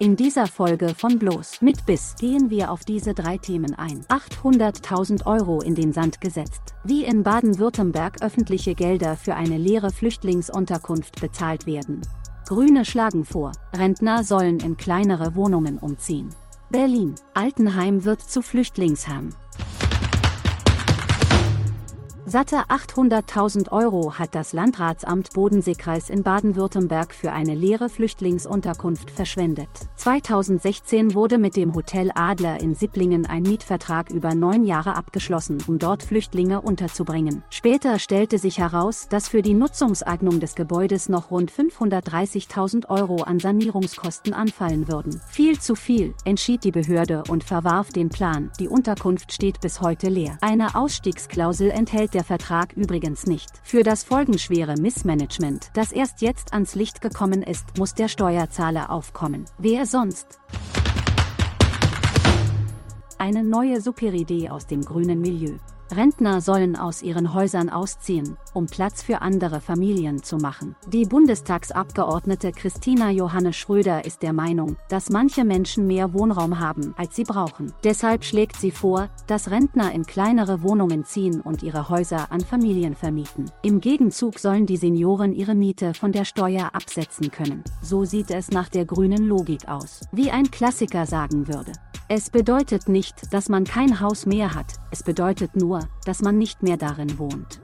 In dieser Folge von Bloß mit Biss gehen wir auf diese drei Themen ein. 800.000 Euro in den Sand gesetzt. Wie in Baden-Württemberg öffentliche Gelder für eine leere Flüchtlingsunterkunft bezahlt werden. Grüne schlagen vor, Rentner sollen in kleinere Wohnungen umziehen. Berlin. Altenheim wird zu Flüchtlingsheim. Satte 800.000 Euro hat das Landratsamt Bodenseekreis in Baden-Württemberg für eine leere Flüchtlingsunterkunft verschwendet. 2016 wurde mit dem Hotel Adler in Sipplingen ein Mietvertrag über neun Jahre abgeschlossen, um dort Flüchtlinge unterzubringen. Später stellte sich heraus, dass für die Nutzungseignung des Gebäudes noch rund 530.000 Euro an Sanierungskosten anfallen würden. Viel zu viel, entschied die Behörde und verwarf den Plan. Die Unterkunft steht bis heute leer. Eine Ausstiegsklausel enthält der Vertrag übrigens nicht. Für das folgenschwere Missmanagement, das erst jetzt ans Licht gekommen ist, muss der Steuerzahler aufkommen. Wer sonst? Eine neue Superidee aus dem grünen Milieu. Rentner sollen aus ihren Häusern ausziehen, um Platz für andere Familien zu machen. Die Bundestagsabgeordnete Christina Johanne Schröder ist der Meinung, dass manche Menschen mehr Wohnraum haben, als sie brauchen. Deshalb schlägt sie vor, dass Rentner in kleinere Wohnungen ziehen und ihre Häuser an Familien vermieten. Im Gegenzug sollen die Senioren ihre Miete von der Steuer absetzen können. So sieht es nach der grünen Logik aus. Wie ein Klassiker sagen würde. Es bedeutet nicht, dass man kein Haus mehr hat, es bedeutet nur, dass man nicht mehr darin wohnt.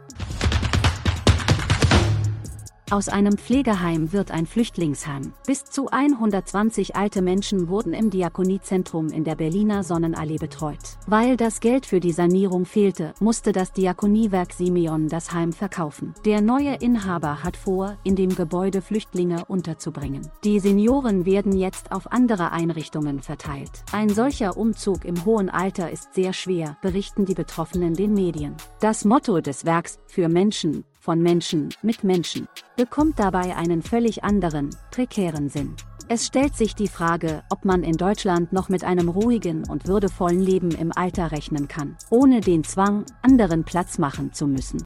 Aus einem Pflegeheim wird ein Flüchtlingsheim. Bis zu 120 alte Menschen wurden im Diakoniezentrum in der Berliner Sonnenallee betreut. Weil das Geld für die Sanierung fehlte, musste das Diakoniewerk Simeon das Heim verkaufen. Der neue Inhaber hat vor, in dem Gebäude Flüchtlinge unterzubringen. Die Senioren werden jetzt auf andere Einrichtungen verteilt. Ein solcher Umzug im hohen Alter ist sehr schwer, berichten die Betroffenen den Medien. Das Motto des Werks, für Menschen, von Menschen mit Menschen, bekommt dabei einen völlig anderen, prekären Sinn. Es stellt sich die Frage, ob man in Deutschland noch mit einem ruhigen und würdevollen Leben im Alter rechnen kann, ohne den Zwang, anderen Platz machen zu müssen.